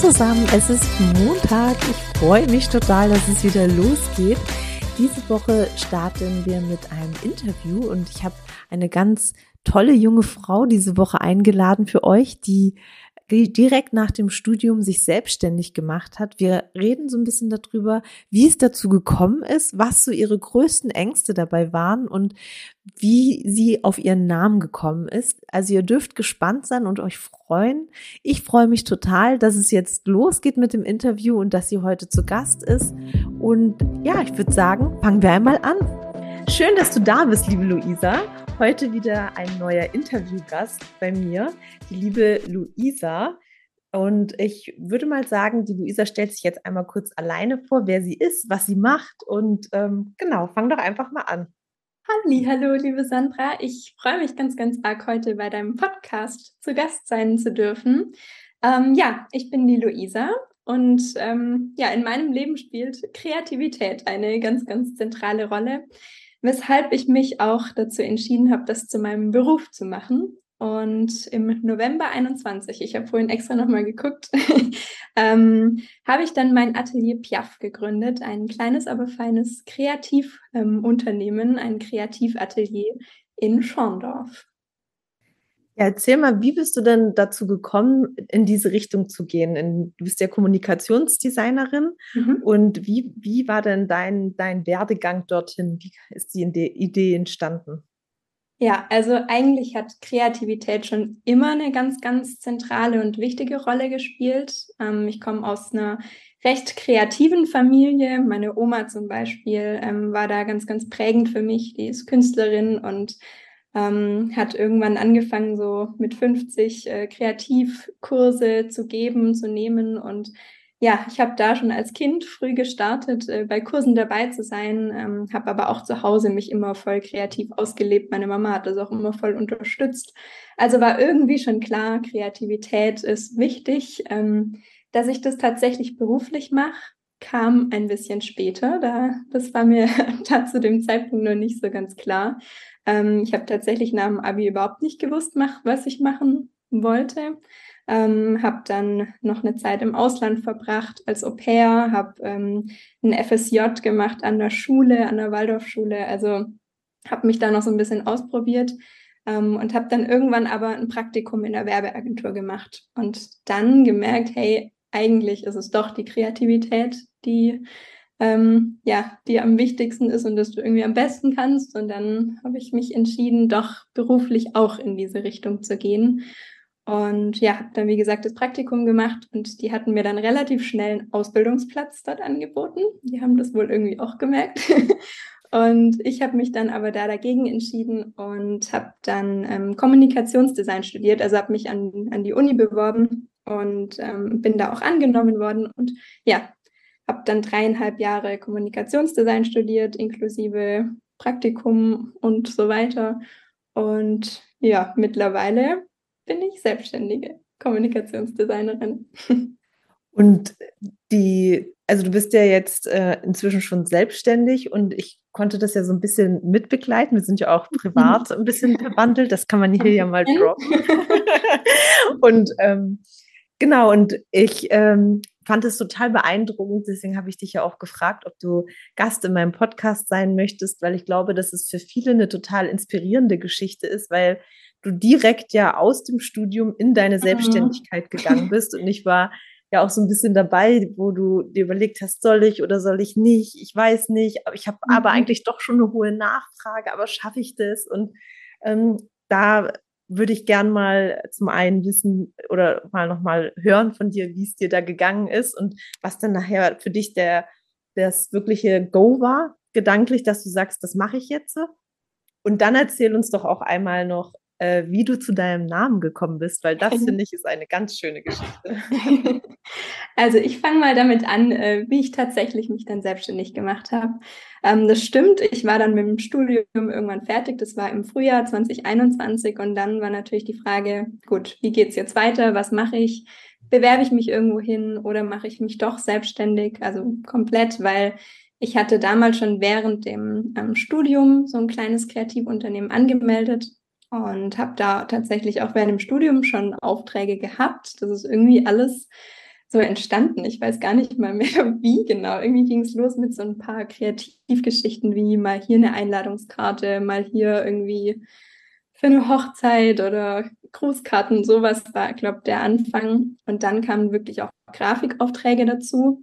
zusammen, es ist Montag. Ich freue mich total, dass es wieder losgeht. Diese Woche starten wir mit einem Interview und ich habe eine ganz tolle junge Frau diese Woche eingeladen für euch, die direkt nach dem Studium sich selbstständig gemacht hat. Wir reden so ein bisschen darüber, wie es dazu gekommen ist, was so ihre größten Ängste dabei waren und wie sie auf ihren Namen gekommen ist. Also ihr dürft gespannt sein und euch freuen. Ich freue mich total, dass es jetzt losgeht mit dem Interview und dass sie heute zu Gast ist. Und ja, ich würde sagen, fangen wir einmal an. Schön, dass du da bist, liebe Luisa. Heute wieder ein neuer Interviewgast bei mir, die liebe Luisa. Und ich würde mal sagen, die Luisa stellt sich jetzt einmal kurz alleine vor, wer sie ist, was sie macht. Und ähm, genau, fang doch einfach mal an. Halli, hallo, liebe Sandra. Ich freue mich ganz, ganz arg, heute bei deinem Podcast zu Gast sein zu dürfen. Ähm, ja, ich bin die Luisa und ähm, ja, in meinem Leben spielt Kreativität eine ganz, ganz zentrale Rolle weshalb ich mich auch dazu entschieden habe, das zu meinem Beruf zu machen. Und im November 21, ich habe vorhin extra nochmal geguckt, ähm, habe ich dann mein Atelier Piaf gegründet, ein kleines, aber feines Kreativunternehmen, ähm, ein Kreativatelier in Schorndorf. Ja, erzähl mal, wie bist du denn dazu gekommen, in diese Richtung zu gehen? In, du bist ja Kommunikationsdesignerin mhm. und wie, wie war denn dein, dein Werdegang dorthin? Wie ist die Idee entstanden? Ja, also eigentlich hat Kreativität schon immer eine ganz, ganz zentrale und wichtige Rolle gespielt. Ähm, ich komme aus einer recht kreativen Familie. Meine Oma zum Beispiel ähm, war da ganz, ganz prägend für mich. Die ist Künstlerin und ähm, hat irgendwann angefangen, so mit 50 äh, Kreativkurse zu geben, zu nehmen. Und ja, ich habe da schon als Kind früh gestartet, äh, bei Kursen dabei zu sein, ähm, habe aber auch zu Hause mich immer voll kreativ ausgelebt. Meine Mama hat das auch immer voll unterstützt. Also war irgendwie schon klar, Kreativität ist wichtig. Ähm, dass ich das tatsächlich beruflich mache, kam ein bisschen später. Da, das war mir da zu dem Zeitpunkt noch nicht so ganz klar. Ähm, ich habe tatsächlich nach dem Abi überhaupt nicht gewusst, mach, was ich machen wollte. Ähm, habe dann noch eine Zeit im Ausland verbracht als Au pair, habe ähm, ein FSJ gemacht an der Schule, an der Waldorfschule. Also habe mich da noch so ein bisschen ausprobiert ähm, und habe dann irgendwann aber ein Praktikum in der Werbeagentur gemacht und dann gemerkt, hey, eigentlich ist es doch die Kreativität, die ähm, ja, die am wichtigsten ist und dass du irgendwie am besten kannst. Und dann habe ich mich entschieden, doch beruflich auch in diese Richtung zu gehen. Und ja, habe dann, wie gesagt, das Praktikum gemacht und die hatten mir dann relativ schnell einen Ausbildungsplatz dort angeboten. Die haben das wohl irgendwie auch gemerkt. und ich habe mich dann aber da dagegen entschieden und habe dann ähm, Kommunikationsdesign studiert, also habe mich an, an die Uni beworben und ähm, bin da auch angenommen worden. Und ja, habe dann dreieinhalb Jahre Kommunikationsdesign studiert, inklusive Praktikum und so weiter. Und ja, mittlerweile bin ich selbstständige Kommunikationsdesignerin. Und die, also du bist ja jetzt äh, inzwischen schon selbstständig und ich konnte das ja so ein bisschen mitbegleiten. Wir sind ja auch privat ein bisschen verwandelt, das kann man hier ja mal droppen. und ähm, genau, und ich ähm, fand es total beeindruckend. Deswegen habe ich dich ja auch gefragt, ob du Gast in meinem Podcast sein möchtest, weil ich glaube, dass es für viele eine total inspirierende Geschichte ist, weil du direkt ja aus dem Studium in deine mhm. Selbstständigkeit gegangen bist. Und ich war ja auch so ein bisschen dabei, wo du dir überlegt hast, soll ich oder soll ich nicht? Ich weiß nicht. Ich habe mhm. aber eigentlich doch schon eine hohe Nachfrage, aber schaffe ich das? Und ähm, da würde ich gern mal zum einen wissen oder mal nochmal hören von dir, wie es dir da gegangen ist und was dann nachher für dich der, das wirkliche Go war, gedanklich, dass du sagst, das mache ich jetzt. Und dann erzähl uns doch auch einmal noch, äh, wie du zu deinem Namen gekommen bist, weil das finde ich ist eine ganz schöne Geschichte. Also ich fange mal damit an, äh, wie ich tatsächlich mich dann selbstständig gemacht habe. Ähm, das stimmt, ich war dann mit dem Studium irgendwann fertig, das war im Frühjahr 2021 und dann war natürlich die Frage, gut, wie geht es jetzt weiter, was mache ich? Bewerbe ich mich irgendwo hin oder mache ich mich doch selbstständig, also komplett, weil ich hatte damals schon während dem ähm, Studium so ein kleines Kreativunternehmen angemeldet und habe da tatsächlich auch während dem Studium schon Aufträge gehabt. Das ist irgendwie alles so entstanden. Ich weiß gar nicht mal mehr, wie genau. Irgendwie ging es los mit so ein paar Kreativgeschichten wie mal hier eine Einladungskarte, mal hier irgendwie für eine Hochzeit oder Grußkarten, sowas war, glaube ich, der Anfang. Und dann kamen wirklich auch Grafikaufträge dazu.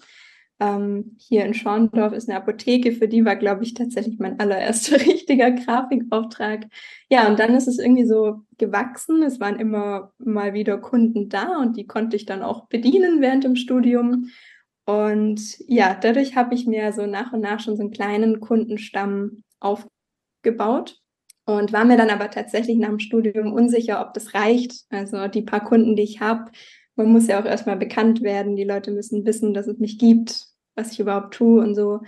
Ähm, hier in Schorndorf ist eine Apotheke, für die war, glaube ich, tatsächlich mein allererster richtiger Grafikauftrag. Ja, und dann ist es irgendwie so gewachsen. Es waren immer mal wieder Kunden da und die konnte ich dann auch bedienen während dem Studium. Und ja, dadurch habe ich mir so nach und nach schon so einen kleinen Kundenstamm aufgebaut und war mir dann aber tatsächlich nach dem Studium unsicher, ob das reicht. Also die paar Kunden, die ich habe, man muss ja auch erstmal bekannt werden. Die Leute müssen wissen, dass es mich gibt, was ich überhaupt tue und so.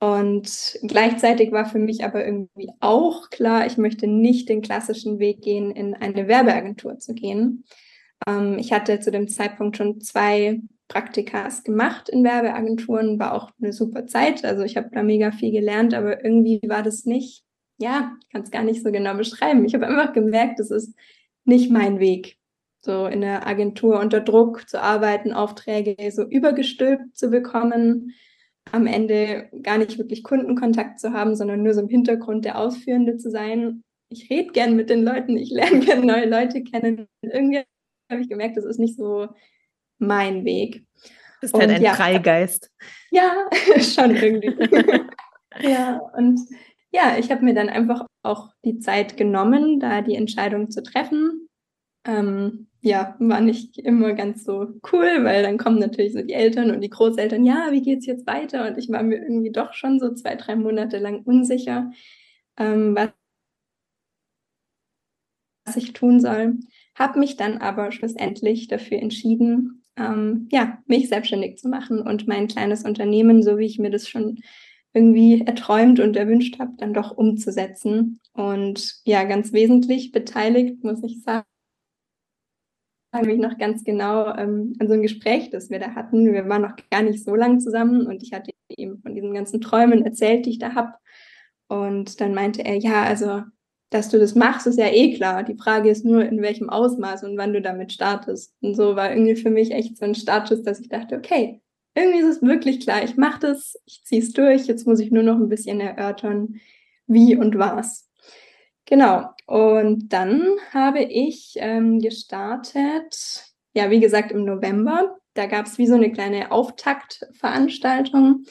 Und gleichzeitig war für mich aber irgendwie auch klar, ich möchte nicht den klassischen Weg gehen, in eine Werbeagentur zu gehen. Ähm, ich hatte zu dem Zeitpunkt schon zwei Praktikas gemacht in Werbeagenturen, war auch eine super Zeit. Also ich habe da mega viel gelernt, aber irgendwie war das nicht, ja, ich kann es gar nicht so genau beschreiben. Ich habe einfach gemerkt, das ist nicht mein Weg so in der Agentur unter Druck zu arbeiten, Aufträge so übergestülpt zu bekommen, am Ende gar nicht wirklich Kundenkontakt zu haben, sondern nur so im Hintergrund der Ausführende zu sein. Ich rede gern mit den Leuten, ich lerne gerne neue Leute kennen. Irgendwie habe ich gemerkt, das ist nicht so mein Weg. Du bist halt ein ja, Freigeist. Ja, schon irgendwie. ja, und ja, ich habe mir dann einfach auch die Zeit genommen, da die Entscheidung zu treffen. Ähm, ja, war nicht immer ganz so cool, weil dann kommen natürlich so die Eltern und die Großeltern, ja, wie geht's jetzt weiter? Und ich war mir irgendwie doch schon so zwei, drei Monate lang unsicher, ähm, was, was ich tun soll. Habe mich dann aber schlussendlich dafür entschieden, ähm, ja, mich selbstständig zu machen und mein kleines Unternehmen, so wie ich mir das schon irgendwie erträumt und erwünscht habe, dann doch umzusetzen. Und ja, ganz wesentlich beteiligt, muss ich sagen, mich noch ganz genau ähm, an so ein Gespräch, das wir da hatten. Wir waren noch gar nicht so lange zusammen und ich hatte ihm von diesen ganzen Träumen erzählt, die ich da habe. Und dann meinte er, ja, also, dass du das machst, ist ja eh klar. Die Frage ist nur, in welchem Ausmaß und wann du damit startest. Und so war irgendwie für mich echt so ein Startschuss, dass ich dachte, okay, irgendwie ist es wirklich klar, ich mache das, ich ziehe es durch, jetzt muss ich nur noch ein bisschen erörtern, wie und was. Genau. Und dann habe ich ähm, gestartet, ja, wie gesagt, im November. Da gab es wie so eine kleine Auftaktveranstaltung.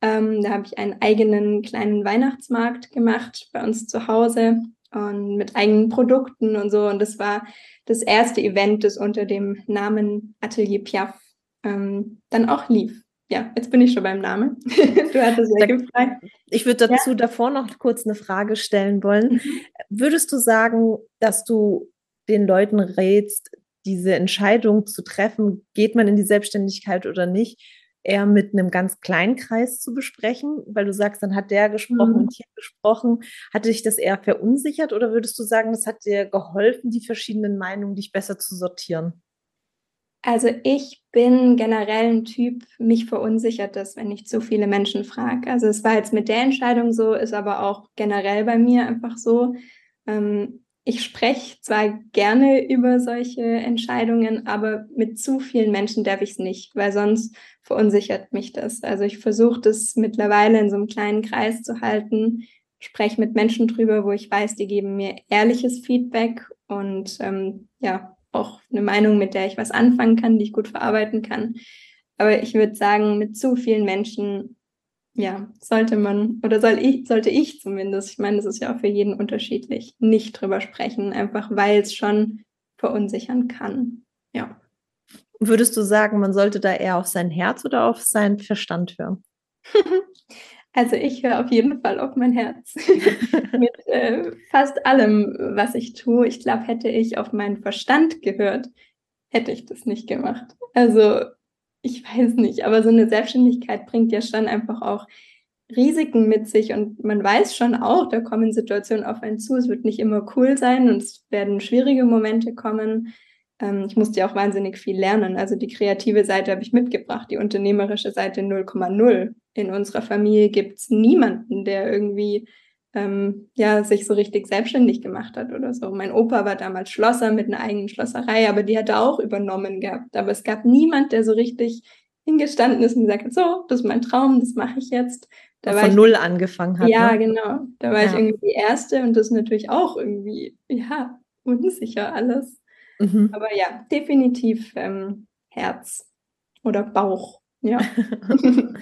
Ähm, da habe ich einen eigenen kleinen Weihnachtsmarkt gemacht bei uns zu Hause und mit eigenen Produkten und so. Und das war das erste Event, das unter dem Namen Atelier Piaf ähm, dann auch lief ja, jetzt bin ich schon beim Namen. du hattest ja gefragt. Ich würde dazu ja. davor noch kurz eine Frage stellen wollen. Mhm. Würdest du sagen, dass du den Leuten rätst, diese Entscheidung zu treffen, geht man in die Selbstständigkeit oder nicht, eher mit einem ganz kleinen Kreis zu besprechen, weil du sagst, dann hat der gesprochen mhm. und hier gesprochen. Hatte dich das eher verunsichert oder würdest du sagen, das hat dir geholfen, die verschiedenen Meinungen dich besser zu sortieren? Also ich bin generell ein Typ, mich verunsichert das, wenn ich zu viele Menschen frage. Also es war jetzt mit der Entscheidung so, ist aber auch generell bei mir einfach so. Ähm, ich spreche zwar gerne über solche Entscheidungen, aber mit zu vielen Menschen darf ich es nicht, weil sonst verunsichert mich das. Also ich versuche das mittlerweile in so einem kleinen Kreis zu halten, spreche mit Menschen drüber, wo ich weiß, die geben mir ehrliches Feedback und ähm, ja, auch eine Meinung, mit der ich was anfangen kann, die ich gut verarbeiten kann. Aber ich würde sagen, mit zu vielen Menschen, ja, sollte man, oder soll ich, sollte ich zumindest, ich meine, das ist ja auch für jeden unterschiedlich, nicht drüber sprechen, einfach weil es schon verunsichern kann. Ja. Würdest du sagen, man sollte da eher auf sein Herz oder auf seinen Verstand hören? Also ich höre auf jeden Fall auf mein Herz. Mit äh, fast allem, was ich tue. Ich glaube, hätte ich auf meinen Verstand gehört, hätte ich das nicht gemacht. Also ich weiß nicht, aber so eine Selbstständigkeit bringt ja schon einfach auch Risiken mit sich und man weiß schon auch, da kommen Situationen auf einen zu. Es wird nicht immer cool sein und es werden schwierige Momente kommen. Ähm, ich musste ja auch wahnsinnig viel lernen. Also die kreative Seite habe ich mitgebracht, die unternehmerische Seite 0,0 in unserer Familie gibt es niemanden, der irgendwie ähm, ja, sich so richtig selbstständig gemacht hat oder so. Mein Opa war damals Schlosser mit einer eigenen Schlosserei, aber die hat er auch übernommen gehabt. Aber es gab niemand, der so richtig hingestanden ist und gesagt hat, so, das ist mein Traum, das mache ich jetzt. Da Von ich, null angefangen hat. Ja, ne? genau. Da war ja. ich irgendwie die Erste und das ist natürlich auch irgendwie, ja, unsicher alles. Mhm. Aber ja, definitiv ähm, Herz oder Bauch. Ja.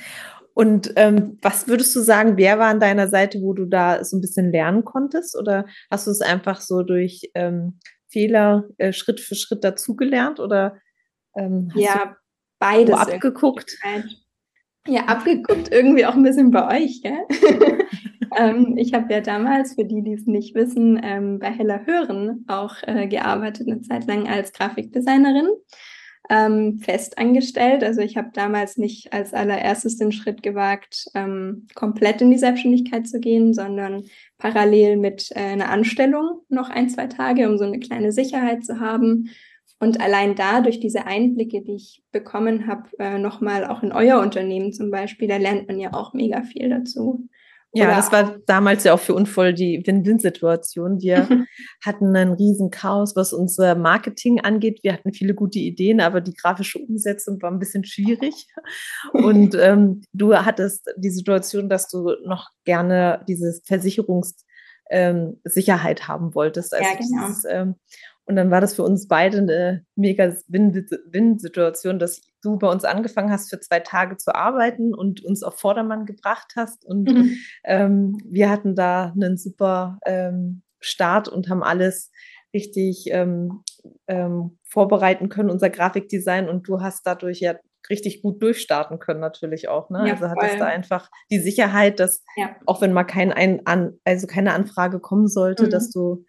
Und ähm, was würdest du sagen, wer war an deiner Seite, wo du da so ein bisschen lernen konntest? Oder hast du es einfach so durch ähm, Fehler äh, Schritt für Schritt dazugelernt? Oder ähm, hast ja, beides. abgeguckt? Ja, abgeguckt. Irgendwie auch ein bisschen bei euch, gell? ähm, ich habe ja damals, für die, die es nicht wissen, ähm, bei Heller Hören auch äh, gearbeitet, eine Zeit lang als Grafikdesignerin ähm, fest angestellt. Also ich habe damals nicht als allererstes den Schritt gewagt, ähm, komplett in die Selbstständigkeit zu gehen, sondern parallel mit äh, einer Anstellung noch ein, zwei Tage, um so eine kleine Sicherheit zu haben. Und allein da, durch diese Einblicke, die ich bekommen habe, äh, nochmal auch in euer Unternehmen zum Beispiel, da lernt man ja auch mega viel dazu. Ja, das war damals ja auch für Unvoll die Win-Win-Situation. Wir hatten einen riesen Chaos, was unser Marketing angeht. Wir hatten viele gute Ideen, aber die grafische Umsetzung war ein bisschen schwierig. Und ähm, du hattest die Situation, dass du noch gerne diese Versicherungssicherheit ähm, haben wolltest. Also ja, genau. Dieses, ähm, und dann war das für uns beide eine mega Win-Situation, dass du bei uns angefangen hast, für zwei Tage zu arbeiten und uns auf Vordermann gebracht hast. Und mhm. ähm, wir hatten da einen super ähm, Start und haben alles richtig ähm, ähm, vorbereiten können, unser Grafikdesign. Und du hast dadurch ja richtig gut durchstarten können, natürlich auch. Ne? Ja, also hattest du einfach die Sicherheit, dass ja. auch wenn mal kein ein, an, also keine Anfrage kommen sollte, mhm. dass du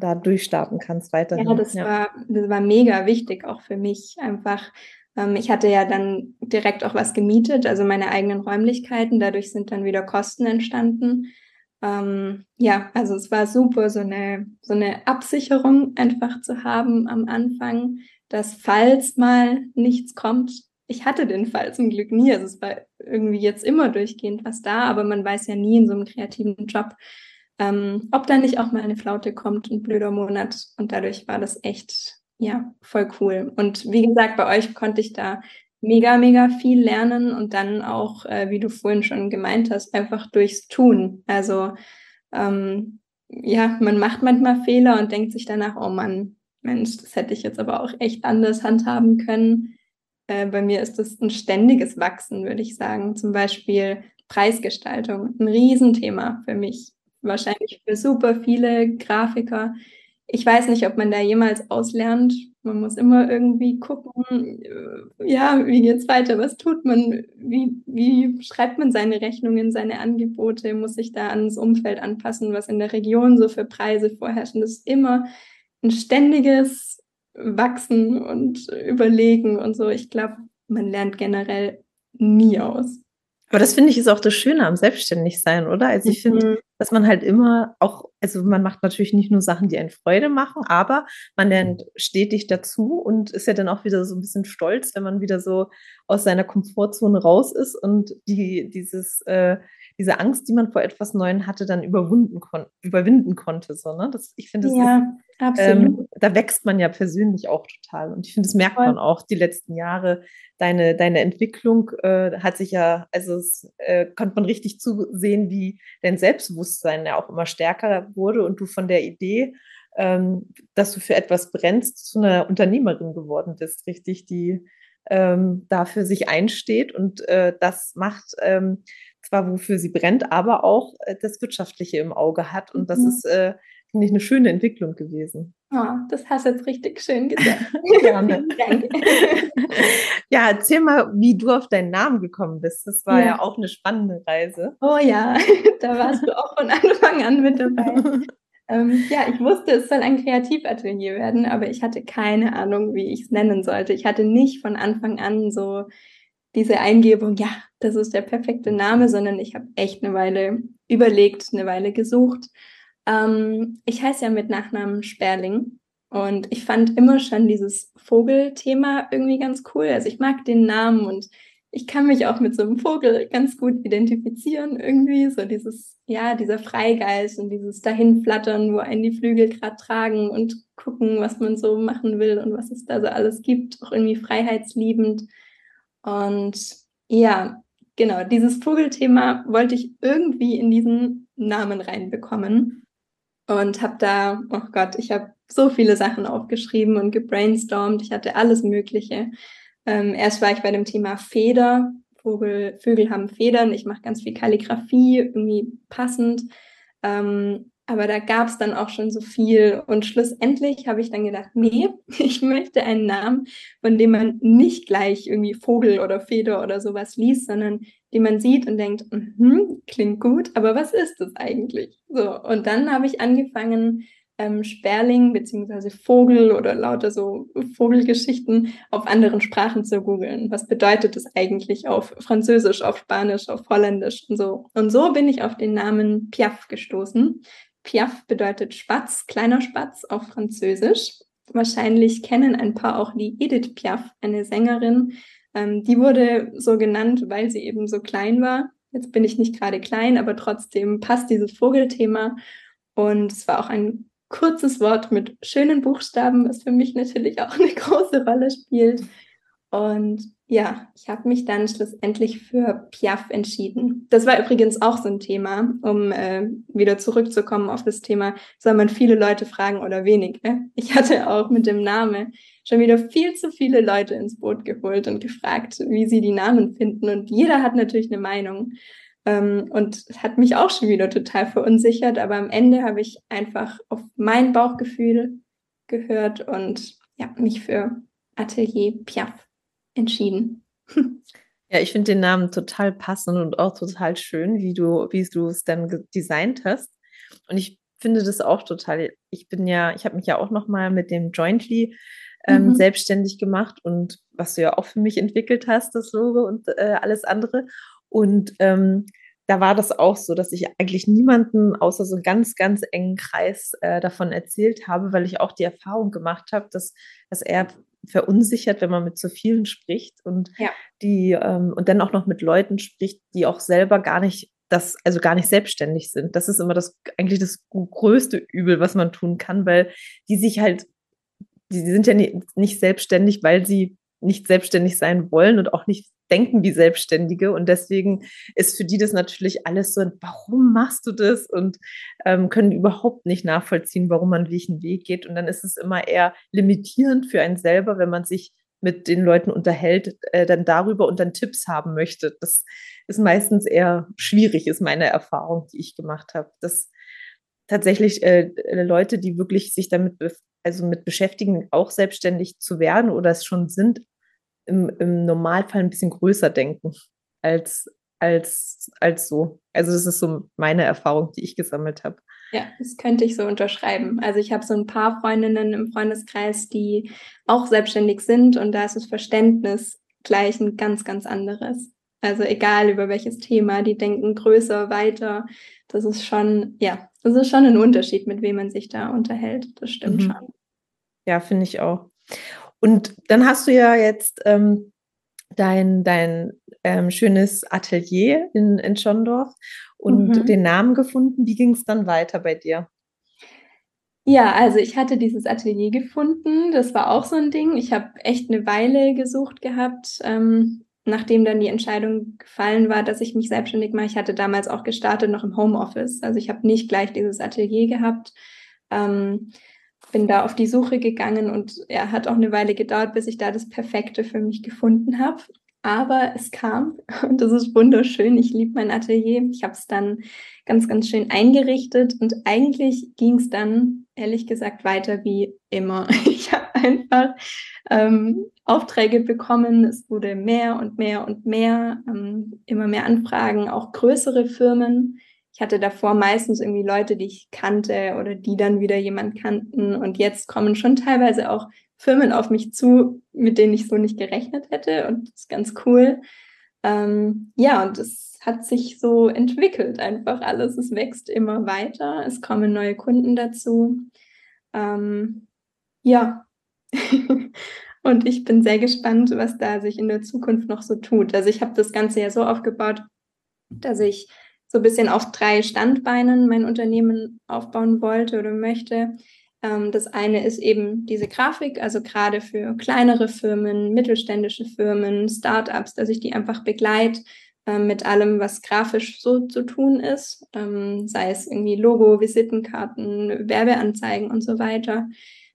da durchstarten kannst weiterhin. Ja, das, ja. War, das war mega wichtig auch für mich, einfach ähm, ich hatte ja dann direkt auch was gemietet, also meine eigenen Räumlichkeiten. Dadurch sind dann wieder Kosten entstanden. Ähm, ja, also es war super, so eine, so eine Absicherung einfach zu haben am Anfang, dass falls mal nichts kommt, ich hatte den Fall zum Glück nie. Also es war irgendwie jetzt immer durchgehend was da, aber man weiß ja nie in so einem kreativen Job, ähm, ob da nicht auch mal eine Flaute kommt, ein blöder Monat. Und dadurch war das echt ja, voll cool. Und wie gesagt, bei euch konnte ich da mega, mega viel lernen und dann auch, äh, wie du vorhin schon gemeint hast, einfach durchs Tun. Also ähm, ja, man macht manchmal Fehler und denkt sich danach, oh Mann, Mensch, das hätte ich jetzt aber auch echt anders handhaben können. Äh, bei mir ist das ein ständiges Wachsen, würde ich sagen. Zum Beispiel Preisgestaltung, ein Riesenthema für mich. Wahrscheinlich für super viele Grafiker ich weiß nicht, ob man da jemals auslernt. Man muss immer irgendwie gucken, äh, ja, wie geht's weiter? Was tut man? Wie, wie schreibt man seine Rechnungen, seine Angebote? Muss sich da ans Umfeld anpassen, was in der Region so für Preise vorherrschen? Das ist immer ein ständiges Wachsen und Überlegen und so. Ich glaube, man lernt generell nie aus. Aber das finde ich ist auch das Schöne am Selbstständigsein, oder? Also ich finde, mhm. Dass man halt immer auch, also man macht natürlich nicht nur Sachen, die einen Freude machen, aber man lernt stetig dazu und ist ja dann auch wieder so ein bisschen stolz, wenn man wieder so aus seiner Komfortzone raus ist und die, dieses, äh, diese Angst, die man vor etwas Neuem hatte, dann überwunden kon überwinden konnte. So, ne? das, ich finde, ja, ähm, da wächst man ja persönlich auch total. Und ich finde, das merkt Voll. man auch die letzten Jahre. Deine, deine Entwicklung äh, hat sich ja, also es äh, konnte man richtig zusehen, wie dein Selbstbewusstsein ja auch immer stärker wurde und du von der Idee, ähm, dass du für etwas brennst, zu einer Unternehmerin geworden bist, richtig, die ähm, dafür sich einsteht und äh, das macht ähm, zwar wofür sie brennt, aber auch äh, das Wirtschaftliche im Auge hat. Und das mhm. ist, finde ich, eine schöne Entwicklung gewesen. Oh, das hast du jetzt richtig schön gesagt. Gerne. Ja, erzähl mal, wie du auf deinen Namen gekommen bist. Das war ja, ja auch eine spannende Reise. Oh ja, da warst du auch von Anfang an mit dabei. ähm, ja, ich wusste, es soll ein Kreativatelier werden, aber ich hatte keine Ahnung, wie ich es nennen sollte. Ich hatte nicht von Anfang an so diese Eingebung, ja, das ist der perfekte Name, sondern ich habe echt eine Weile überlegt, eine Weile gesucht. Ähm, ich heiße ja mit Nachnamen Sperling und ich fand immer schon dieses Vogelthema irgendwie ganz cool. Also ich mag den Namen und ich kann mich auch mit so einem Vogel ganz gut identifizieren irgendwie, so dieses, ja, dieser Freigeist und dieses Dahinflattern, wo einen die Flügel gerade tragen und gucken, was man so machen will und was es da so alles gibt, auch irgendwie freiheitsliebend. Und ja, genau, dieses Vogelthema wollte ich irgendwie in diesen Namen reinbekommen und habe da, oh Gott, ich habe so viele Sachen aufgeschrieben und gebrainstormt. Ich hatte alles Mögliche. Ähm, erst war ich bei dem Thema Feder. Vogel, Vögel haben Federn. Ich mache ganz viel Kalligrafie, irgendwie passend. Ähm, aber da gab es dann auch schon so viel. Und schlussendlich habe ich dann gedacht, nee, ich möchte einen Namen, von dem man nicht gleich irgendwie Vogel oder Feder oder sowas liest, sondern den man sieht und denkt, mm klingt gut, aber was ist das eigentlich? So, und dann habe ich angefangen, ähm, Sperling beziehungsweise Vogel oder lauter so Vogelgeschichten auf anderen Sprachen zu googeln. Was bedeutet das eigentlich auf Französisch, auf Spanisch, auf Holländisch und so. Und so bin ich auf den Namen Piaf gestoßen. Piaf bedeutet Spatz, kleiner Spatz auf Französisch. Wahrscheinlich kennen ein paar auch die Edith Piaf, eine Sängerin. Ähm, die wurde so genannt, weil sie eben so klein war. Jetzt bin ich nicht gerade klein, aber trotzdem passt dieses Vogelthema. Und es war auch ein kurzes Wort mit schönen Buchstaben, was für mich natürlich auch eine große Rolle spielt. Und ja, ich habe mich dann schlussendlich für Piaf entschieden. Das war übrigens auch so ein Thema, um äh, wieder zurückzukommen auf das Thema, soll man viele Leute fragen oder wenig. Ne? Ich hatte auch mit dem Namen schon wieder viel zu viele Leute ins Boot geholt und gefragt, wie sie die Namen finden. Und jeder hat natürlich eine Meinung. Ähm, und hat mich auch schon wieder total verunsichert. Aber am Ende habe ich einfach auf mein Bauchgefühl gehört und ja, mich für Atelier Piaf entschieden. Ja, ich finde den Namen total passend und auch total schön, wie du, wie du es dann designt hast. Und ich finde das auch total. Ich bin ja, ich habe mich ja auch noch mal mit dem Jointly ähm, mhm. selbstständig gemacht und was du ja auch für mich entwickelt hast, das Logo und äh, alles andere. Und ähm, da war das auch so, dass ich eigentlich niemanden außer so einen ganz, ganz engen Kreis äh, davon erzählt habe, weil ich auch die Erfahrung gemacht habe, dass, dass er verunsichert, wenn man mit so vielen spricht und ja. die ähm, und dann auch noch mit Leuten spricht, die auch selber gar nicht das, also gar nicht selbstständig sind. Das ist immer das eigentlich das größte Übel, was man tun kann, weil die sich halt, die, die sind ja nie, nicht selbstständig, weil sie nicht selbstständig sein wollen und auch nicht denken wie Selbstständige. Und deswegen ist für die das natürlich alles so, warum machst du das? Und ähm, können überhaupt nicht nachvollziehen, warum man welchen Weg geht. Und dann ist es immer eher limitierend für einen selber, wenn man sich mit den Leuten unterhält, äh, dann darüber und dann Tipps haben möchte. Das ist meistens eher schwierig, ist meine Erfahrung, die ich gemacht habe. Das tatsächlich äh, Leute, die wirklich sich damit also mit beschäftigen, auch selbstständig zu werden oder es schon sind, im, im Normalfall ein bisschen größer denken als, als, als so. Also das ist so meine Erfahrung, die ich gesammelt habe. Ja, das könnte ich so unterschreiben. Also ich habe so ein paar Freundinnen im Freundeskreis, die auch selbstständig sind und da ist das Verständnis gleich ein ganz, ganz anderes. Also egal über welches Thema, die denken größer, weiter. Das ist schon, ja, das ist schon ein Unterschied, mit wem man sich da unterhält. Das stimmt mhm. schon. Ja, finde ich auch. Und dann hast du ja jetzt ähm, dein, dein ähm, schönes Atelier in, in Schondorf und mhm. den Namen gefunden. Wie ging es dann weiter bei dir? Ja, also ich hatte dieses Atelier gefunden. Das war auch so ein Ding. Ich habe echt eine Weile gesucht gehabt, ähm, nachdem dann die Entscheidung gefallen war, dass ich mich selbstständig mache. Ich hatte damals auch gestartet noch im Homeoffice. Also ich habe nicht gleich dieses Atelier gehabt. Ähm, bin da auf die Suche gegangen und ja, hat auch eine Weile gedauert, bis ich da das Perfekte für mich gefunden habe. Aber es kam und das ist wunderschön. Ich liebe mein Atelier. Ich habe es dann ganz, ganz schön eingerichtet und eigentlich ging es dann, ehrlich gesagt, weiter wie immer. Ich habe einfach ähm, Aufträge bekommen. Es wurde mehr und mehr und mehr, ähm, immer mehr Anfragen, auch größere Firmen ich hatte davor meistens irgendwie Leute, die ich kannte oder die dann wieder jemand kannten. Und jetzt kommen schon teilweise auch Firmen auf mich zu, mit denen ich so nicht gerechnet hätte. Und das ist ganz cool. Ähm, ja, und es hat sich so entwickelt einfach alles. Es wächst immer weiter. Es kommen neue Kunden dazu. Ähm, ja. Und ich bin sehr gespannt, was da sich in der Zukunft noch so tut. Also ich habe das Ganze ja so aufgebaut, dass ich so ein bisschen auf drei Standbeinen mein Unternehmen aufbauen wollte oder möchte. Ähm, das eine ist eben diese Grafik, also gerade für kleinere Firmen, mittelständische Firmen, Startups, dass ich die einfach begleite ähm, mit allem, was grafisch so zu tun ist, ähm, sei es irgendwie Logo, Visitenkarten, Werbeanzeigen und so weiter.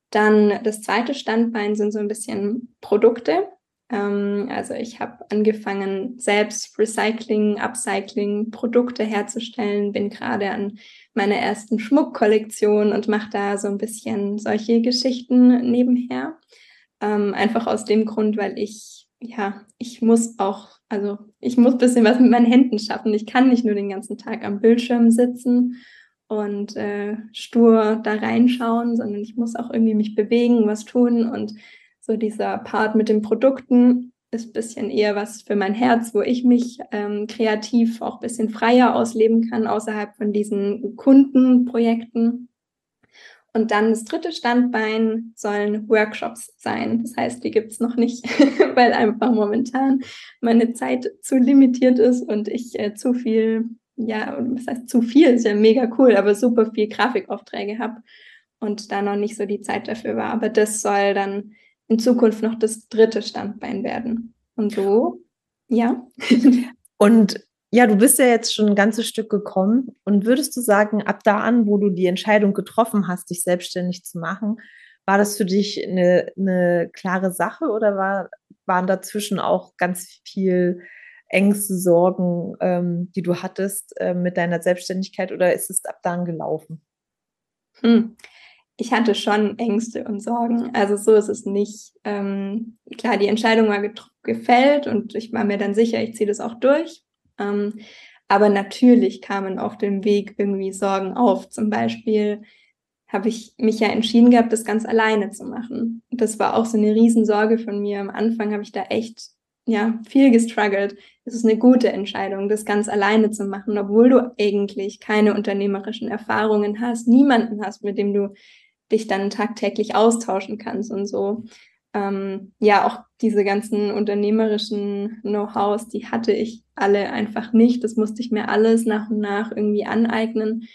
Dann das zweite Standbein sind so ein bisschen Produkte. Also ich habe angefangen, selbst Recycling, Upcycling, Produkte herzustellen, bin gerade an meiner ersten Schmuckkollektion und mache da so ein bisschen solche Geschichten nebenher. Ähm, einfach aus dem Grund, weil ich, ja, ich muss auch, also ich muss ein bisschen was mit meinen Händen schaffen. Ich kann nicht nur den ganzen Tag am Bildschirm sitzen und äh, stur da reinschauen, sondern ich muss auch irgendwie mich bewegen, was tun und so dieser Part mit den Produkten ist ein bisschen eher was für mein Herz, wo ich mich ähm, kreativ auch ein bisschen freier ausleben kann, außerhalb von diesen Kundenprojekten. Und dann das dritte Standbein sollen Workshops sein. Das heißt, die gibt es noch nicht, weil einfach momentan meine Zeit zu limitiert ist und ich äh, zu viel, ja, was heißt zu viel, ist ja mega cool, aber super viel Grafikaufträge habe und da noch nicht so die Zeit dafür war. Aber das soll dann in Zukunft noch das dritte Standbein werden. Und so, ja. Und ja, du bist ja jetzt schon ein ganzes Stück gekommen. Und würdest du sagen, ab da an, wo du die Entscheidung getroffen hast, dich selbstständig zu machen, war das für dich eine, eine klare Sache oder war, waren dazwischen auch ganz viel Ängste, Sorgen, ähm, die du hattest äh, mit deiner Selbstständigkeit oder ist es ab dann gelaufen? Hm ich hatte schon Ängste und Sorgen. Also so ist es nicht. Ähm, klar, die Entscheidung war gefällt und ich war mir dann sicher, ich ziehe das auch durch. Ähm, aber natürlich kamen auf dem Weg irgendwie Sorgen auf. Zum Beispiel habe ich mich ja entschieden gehabt, das ganz alleine zu machen. Das war auch so eine Riesensorge von mir. Am Anfang habe ich da echt ja viel gestruggelt. Es ist eine gute Entscheidung, das ganz alleine zu machen, obwohl du eigentlich keine unternehmerischen Erfahrungen hast, niemanden hast, mit dem du dich dann tagtäglich austauschen kannst und so. Ähm, ja, auch diese ganzen unternehmerischen Know-hows, die hatte ich alle einfach nicht. Das musste ich mir alles nach und nach irgendwie aneignen.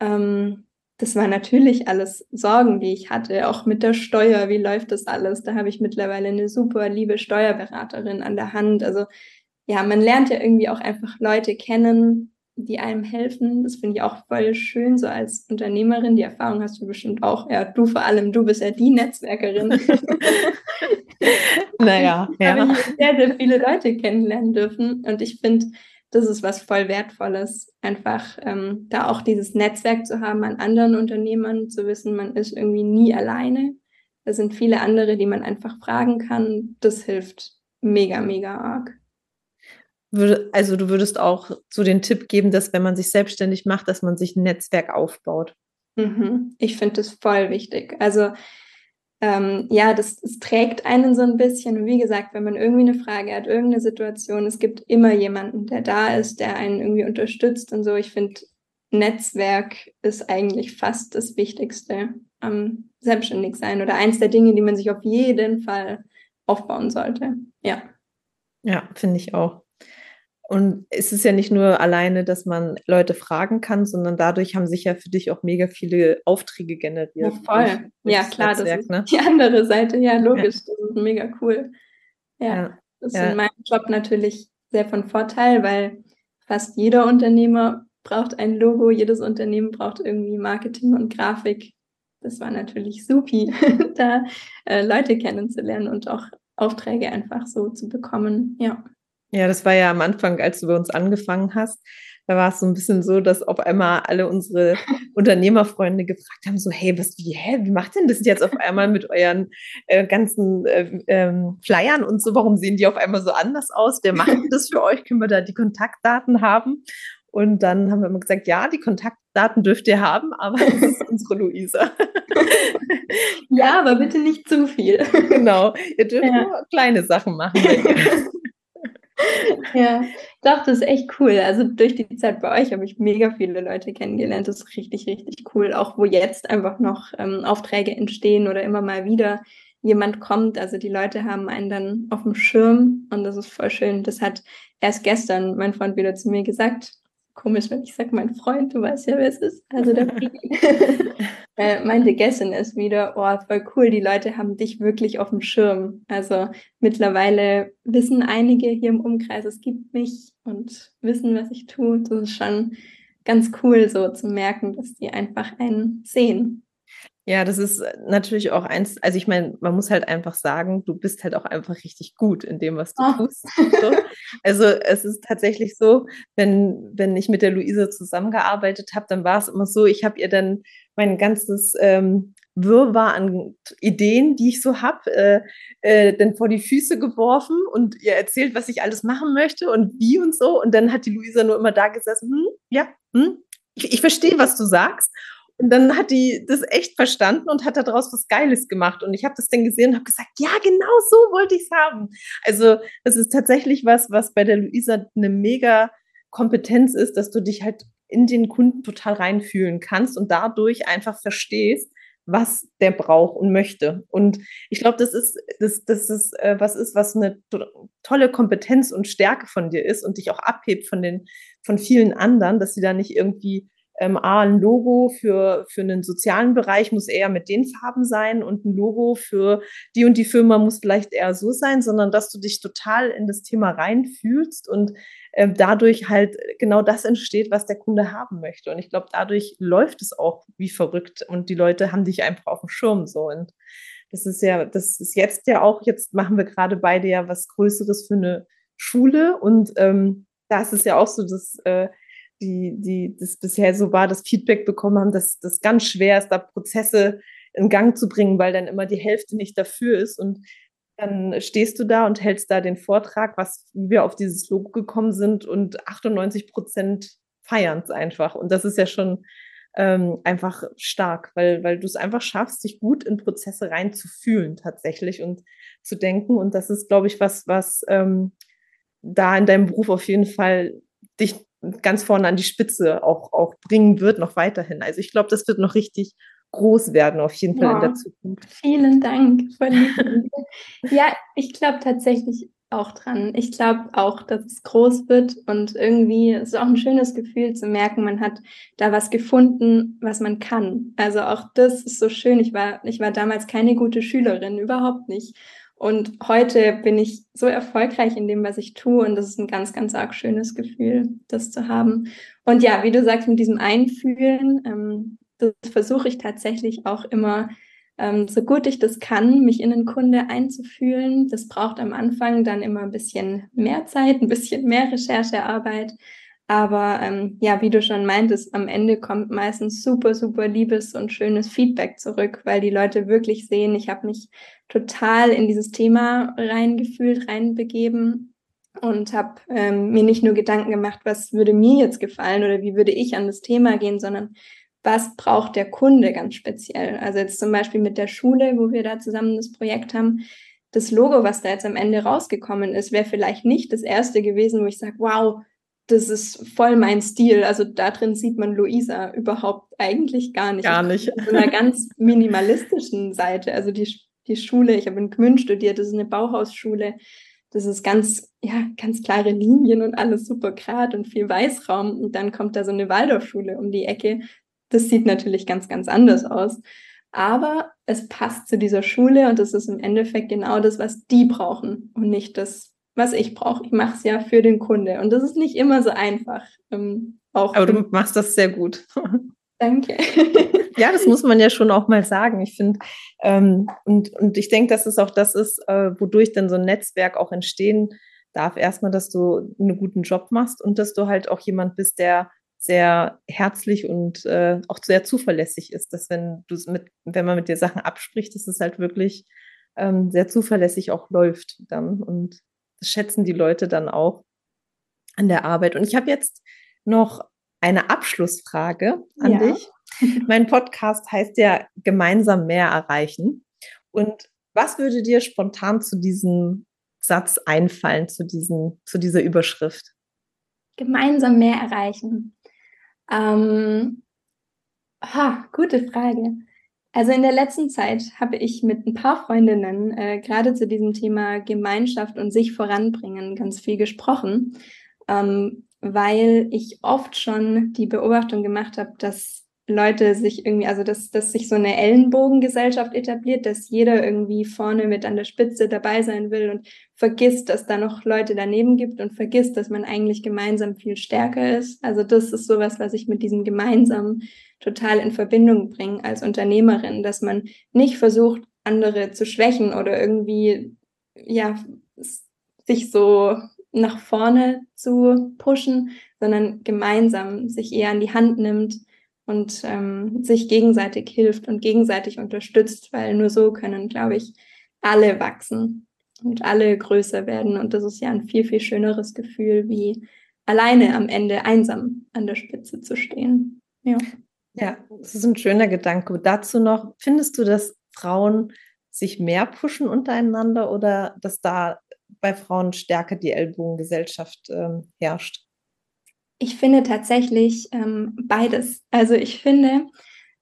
Ähm, das war natürlich alles Sorgen, die ich hatte, auch mit der Steuer, wie läuft das alles? Da habe ich mittlerweile eine super liebe Steuerberaterin an der Hand. Also ja, man lernt ja irgendwie auch einfach Leute kennen, die einem helfen. Das finde ich auch voll schön, so als Unternehmerin. Die Erfahrung hast du bestimmt auch. Ja, du vor allem, du bist ja die Netzwerkerin. naja, ja. Habe ich sehr, sehr viele Leute kennenlernen dürfen. Und ich finde, das ist was voll Wertvolles, einfach ähm, da auch dieses Netzwerk zu haben an anderen Unternehmern, zu wissen, man ist irgendwie nie alleine. Da sind viele andere, die man einfach fragen kann. Das hilft mega, mega arg würde, also du würdest auch so den Tipp geben, dass wenn man sich selbstständig macht, dass man sich ein Netzwerk aufbaut. Mhm. Ich finde das voll wichtig. Also ähm, ja, das, das, trägt einen so ein bisschen. Und wie gesagt, wenn man irgendwie eine Frage hat, irgendeine Situation, es gibt immer jemanden, der da ist, der einen irgendwie unterstützt und so. Ich finde, Netzwerk ist eigentlich fast das Wichtigste am Selbstständigsein oder eins der Dinge, die man sich auf jeden Fall aufbauen sollte. Ja. Ja, finde ich auch. Und es ist ja nicht nur alleine, dass man Leute fragen kann, sondern dadurch haben sich ja für dich auch mega viele Aufträge generiert. Ja, voll. Ja, klar, Netzwerk, das ist ne? die andere Seite. Ja, logisch. Ja. Das ist mega cool. Ja, ja. das ist in meinem Job natürlich sehr von Vorteil, weil fast jeder Unternehmer braucht ein Logo, jedes Unternehmen braucht irgendwie Marketing und Grafik. Das war natürlich supi, da äh, Leute kennenzulernen und auch Aufträge einfach so zu bekommen. Ja. Ja, das war ja am Anfang, als du bei uns angefangen hast. Da war es so ein bisschen so, dass auf einmal alle unsere Unternehmerfreunde gefragt haben: so, hey, was, wie, hä, wie macht denn das jetzt auf einmal mit euren äh, ganzen äh, ähm, Flyern und so? Warum sehen die auf einmal so anders aus? Wer macht das für euch? Können wir da die Kontaktdaten haben? Und dann haben wir immer gesagt, ja, die Kontaktdaten dürft ihr haben, aber das ist unsere Luisa. ja, aber bitte nicht zu viel. Genau, ihr dürft ja. nur kleine Sachen machen. ja, doch, das ist echt cool. Also durch die Zeit bei euch habe ich mega viele Leute kennengelernt. Das ist richtig, richtig cool. Auch wo jetzt einfach noch ähm, Aufträge entstehen oder immer mal wieder jemand kommt. Also die Leute haben einen dann auf dem Schirm und das ist voll schön. Das hat erst gestern mein Freund wieder zu mir gesagt. Komisch, wenn ich sage, mein Freund, du weißt ja, wer es ist. Also der äh, meinte gestern erst wieder, oh, voll cool, die Leute haben dich wirklich auf dem Schirm. Also mittlerweile wissen einige hier im Umkreis, es gibt mich und wissen, was ich tue. Das ist schon ganz cool, so zu merken, dass die einfach einen sehen. Ja, das ist natürlich auch eins, also ich meine, man muss halt einfach sagen, du bist halt auch einfach richtig gut in dem, was du oh. tust. So. Also es ist tatsächlich so, wenn, wenn ich mit der Luise zusammengearbeitet habe, dann war es immer so, ich habe ihr dann mein ganzes ähm, Wirrwarr an Ideen, die ich so habe, äh, äh, dann vor die Füße geworfen und ihr erzählt, was ich alles machen möchte und wie und so. Und dann hat die Luisa nur immer da gesessen, hm, ja, hm, ich, ich verstehe, was du sagst. Und dann hat die das echt verstanden und hat daraus was Geiles gemacht. Und ich habe das dann gesehen und habe gesagt, ja, genau so wollte ich es haben. Also es ist tatsächlich was, was bei der Luisa eine mega Kompetenz ist, dass du dich halt in den Kunden total reinfühlen kannst und dadurch einfach verstehst, was der braucht und möchte. Und ich glaube, das ist, das, das ist äh, was ist, was eine tolle Kompetenz und Stärke von dir ist und dich auch abhebt von den, von vielen anderen, dass sie da nicht irgendwie ähm, A, ein Logo für, für einen sozialen Bereich muss eher mit den Farben sein und ein Logo für die und die Firma muss vielleicht eher so sein, sondern dass du dich total in das Thema reinfühlst und äh, dadurch halt genau das entsteht, was der Kunde haben möchte. Und ich glaube, dadurch läuft es auch wie verrückt und die Leute haben dich einfach auf dem Schirm so. Und das ist ja, das ist jetzt ja auch, jetzt machen wir gerade beide ja was Größeres für eine Schule und ähm, da ist es ja auch so, dass äh, die, die das bisher so war, das Feedback bekommen haben, dass das ganz schwer ist, da Prozesse in Gang zu bringen, weil dann immer die Hälfte nicht dafür ist. Und dann stehst du da und hältst da den Vortrag, was wie wir auf dieses Logo gekommen sind und 98 Prozent feiern es einfach. Und das ist ja schon ähm, einfach stark, weil, weil du es einfach schaffst, dich gut in Prozesse reinzufühlen tatsächlich und zu denken. Und das ist, glaube ich, was, was ähm, da in deinem Beruf auf jeden Fall dich ganz vorne an die Spitze auch, auch bringen wird, noch weiterhin. Also ich glaube, das wird noch richtig groß werden, auf jeden Fall ja, in der Zukunft. Vielen Dank. ja, ich glaube tatsächlich auch dran. Ich glaube auch, dass es groß wird und irgendwie ist es auch ein schönes Gefühl zu merken, man hat da was gefunden, was man kann. Also auch das ist so schön. Ich war, ich war damals keine gute Schülerin, überhaupt nicht. Und heute bin ich so erfolgreich in dem, was ich tue. Und das ist ein ganz, ganz arg schönes Gefühl, das zu haben. Und ja, wie du sagst, mit diesem Einfühlen, ähm, das versuche ich tatsächlich auch immer, ähm, so gut ich das kann, mich in den Kunde einzufühlen. Das braucht am Anfang dann immer ein bisschen mehr Zeit, ein bisschen mehr Recherchearbeit. Aber ähm, ja, wie du schon meintest, am Ende kommt meistens super, super liebes und schönes Feedback zurück, weil die Leute wirklich sehen, ich habe mich total in dieses Thema reingefühlt, reinbegeben und habe ähm, mir nicht nur Gedanken gemacht, was würde mir jetzt gefallen oder wie würde ich an das Thema gehen, sondern was braucht der Kunde ganz speziell. Also jetzt zum Beispiel mit der Schule, wo wir da zusammen das Projekt haben, das Logo, was da jetzt am Ende rausgekommen ist, wäre vielleicht nicht das erste gewesen, wo ich sage, wow, das ist voll mein Stil. Also da drin sieht man Luisa überhaupt eigentlich gar nicht. Gar nicht. Von einer ganz minimalistischen Seite. Also die, die Schule, ich habe in Gmünd studiert, das ist eine Bauhausschule. Das ist ganz, ja, ganz klare Linien und alles super grad und viel Weißraum. Und dann kommt da so eine Waldorfschule um die Ecke. Das sieht natürlich ganz, ganz anders aus. Aber es passt zu dieser Schule und das ist im Endeffekt genau das, was die brauchen und nicht das, was ich brauche. Ich mache es ja für den Kunde. Und das ist nicht immer so einfach. Ähm, auch Aber du machst das sehr gut. Danke. ja, das muss man ja schon auch mal sagen. Ich finde, ähm, und, und ich denke, dass es auch das ist, äh, wodurch dann so ein Netzwerk auch entstehen darf. Erstmal, dass du einen guten Job machst und dass du halt auch jemand bist, der sehr herzlich und äh, auch sehr zuverlässig ist, dass wenn du mit, wenn man mit dir Sachen abspricht, dass es halt wirklich ähm, sehr zuverlässig auch läuft dann. Und schätzen die Leute dann auch an der Arbeit. Und ich habe jetzt noch eine Abschlussfrage an ja. dich. Mein Podcast heißt ja gemeinsam mehr erreichen. Und was würde dir spontan zu diesem Satz einfallen, zu, diesen, zu dieser Überschrift? Gemeinsam mehr erreichen. Ähm, ha, gute Frage. Also in der letzten Zeit habe ich mit ein paar Freundinnen äh, gerade zu diesem Thema Gemeinschaft und sich voranbringen ganz viel gesprochen, ähm, weil ich oft schon die Beobachtung gemacht habe, dass Leute sich irgendwie, also dass, dass sich so eine Ellenbogengesellschaft etabliert, dass jeder irgendwie vorne mit an der Spitze dabei sein will und vergisst, dass da noch Leute daneben gibt und vergisst, dass man eigentlich gemeinsam viel stärker ist. Also das ist sowas, was ich mit diesem gemeinsam total in Verbindung bringe als Unternehmerin, dass man nicht versucht, andere zu schwächen oder irgendwie, ja, sich so nach vorne zu pushen, sondern gemeinsam sich eher an die Hand nimmt und ähm, sich gegenseitig hilft und gegenseitig unterstützt, weil nur so können, glaube ich, alle wachsen und alle größer werden. Und das ist ja ein viel, viel schöneres Gefühl, wie alleine am Ende einsam an der Spitze zu stehen. Ja. Ja, das ist ein schöner Gedanke. Dazu noch, findest du, dass Frauen sich mehr pushen untereinander oder dass da bei Frauen stärker die Ellbogengesellschaft ähm, herrscht? Ich finde tatsächlich ähm, beides. Also ich finde,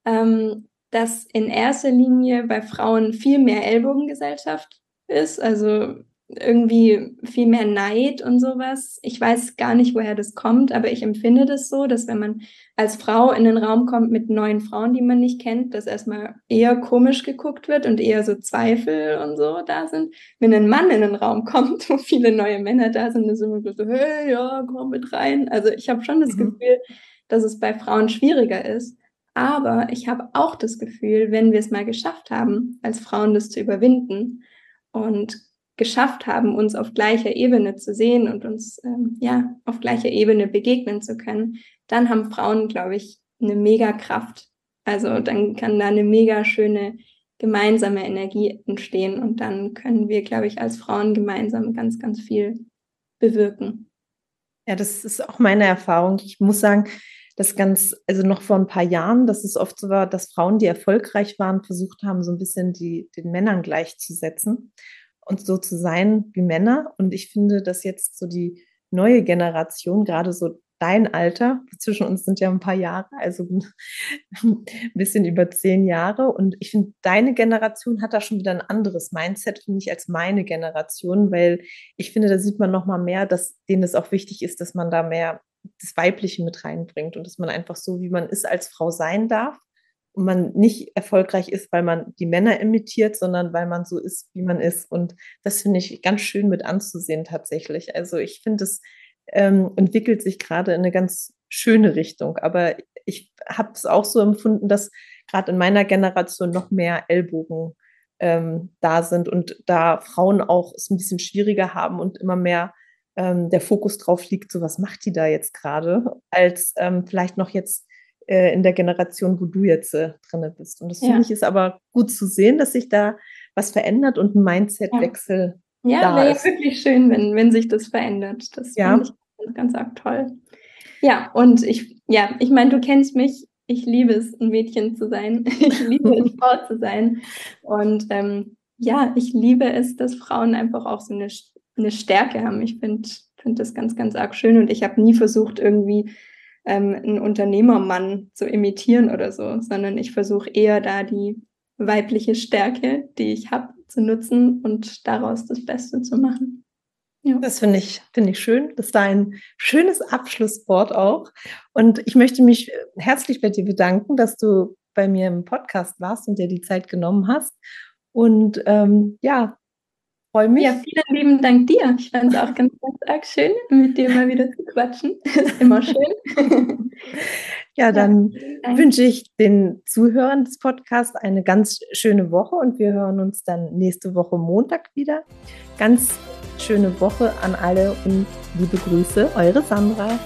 ähm, dass in erster Linie bei Frauen viel mehr Ellbogengesellschaft ist. Also irgendwie viel mehr Neid und sowas. Ich weiß gar nicht, woher das kommt, aber ich empfinde das so, dass wenn man als Frau in den Raum kommt mit neuen Frauen, die man nicht kennt, dass erstmal eher komisch geguckt wird und eher so Zweifel und so da sind. Wenn ein Mann in den Raum kommt, wo viele neue Männer da sind, ist immer so, hey, ja, komm mit rein. Also ich habe schon das mhm. Gefühl, dass es bei Frauen schwieriger ist. Aber ich habe auch das Gefühl, wenn wir es mal geschafft haben, als Frauen das zu überwinden und geschafft haben, uns auf gleicher Ebene zu sehen und uns ähm, ja auf gleicher Ebene begegnen zu können, dann haben Frauen, glaube ich, eine mega Kraft. Also dann kann da eine mega schöne gemeinsame Energie entstehen und dann können wir, glaube ich, als Frauen gemeinsam ganz, ganz viel bewirken. Ja, das ist auch meine Erfahrung. Ich muss sagen, das ganz, also noch vor ein paar Jahren, dass es oft so war, dass Frauen, die erfolgreich waren, versucht haben, so ein bisschen die, den Männern gleichzusetzen und so zu sein wie Männer. Und ich finde, dass jetzt so die neue Generation, gerade so dein Alter, zwischen uns sind ja ein paar Jahre, also ein bisschen über zehn Jahre. Und ich finde, deine Generation hat da schon wieder ein anderes Mindset, finde ich, als meine Generation, weil ich finde, da sieht man noch mal mehr, dass denen es auch wichtig ist, dass man da mehr das Weibliche mit reinbringt und dass man einfach so, wie man ist, als Frau sein darf und man nicht erfolgreich ist, weil man die Männer imitiert, sondern weil man so ist, wie man ist. Und das finde ich ganz schön mit anzusehen tatsächlich. Also ich finde, es ähm, entwickelt sich gerade in eine ganz schöne Richtung. Aber ich habe es auch so empfunden, dass gerade in meiner Generation noch mehr Ellbogen ähm, da sind und da Frauen auch es ein bisschen schwieriger haben und immer mehr ähm, der Fokus drauf liegt, so was macht die da jetzt gerade, als ähm, vielleicht noch jetzt äh, in der Generation, wo du jetzt äh, drin bist. Und das ja. finde ich ist aber gut zu sehen, dass sich da was verändert und ein Mindsetwechsel. Ja, ja wäre ja wirklich schön, wenn, wenn sich das verändert. Das ja. finde ich ganz, ganz arg toll. Ja, und ich, ja, ich meine, du kennst mich. Ich liebe es, ein Mädchen zu sein. Ich liebe es, Frau zu sein. Und ähm, ja, ich liebe es, dass Frauen einfach auch so eine, eine Stärke haben. Ich finde find das ganz, ganz arg schön. Und ich habe nie versucht, irgendwie ähm, einen Unternehmermann zu imitieren oder so, sondern ich versuche eher da die weibliche Stärke, die ich habe, zu nutzen und daraus das Beste zu machen. Ja. Das finde ich, finde ich schön. Das ist ein schönes Abschlusswort auch. Und ich möchte mich herzlich bei dir bedanken, dass du bei mir im Podcast warst und dir die Zeit genommen hast. Und ähm, ja, freue mich. Ja, vielen lieben Dank dir. Ich fand es auch ganz, ganz arg schön, mit dir mal wieder zu quatschen. ist immer schön. ja, dann ja, wünsche ich den Zuhörern des Podcasts eine ganz schöne Woche und wir hören uns dann nächste Woche Montag wieder. Ganz schöne Woche an alle und liebe Grüße, eure Sandra.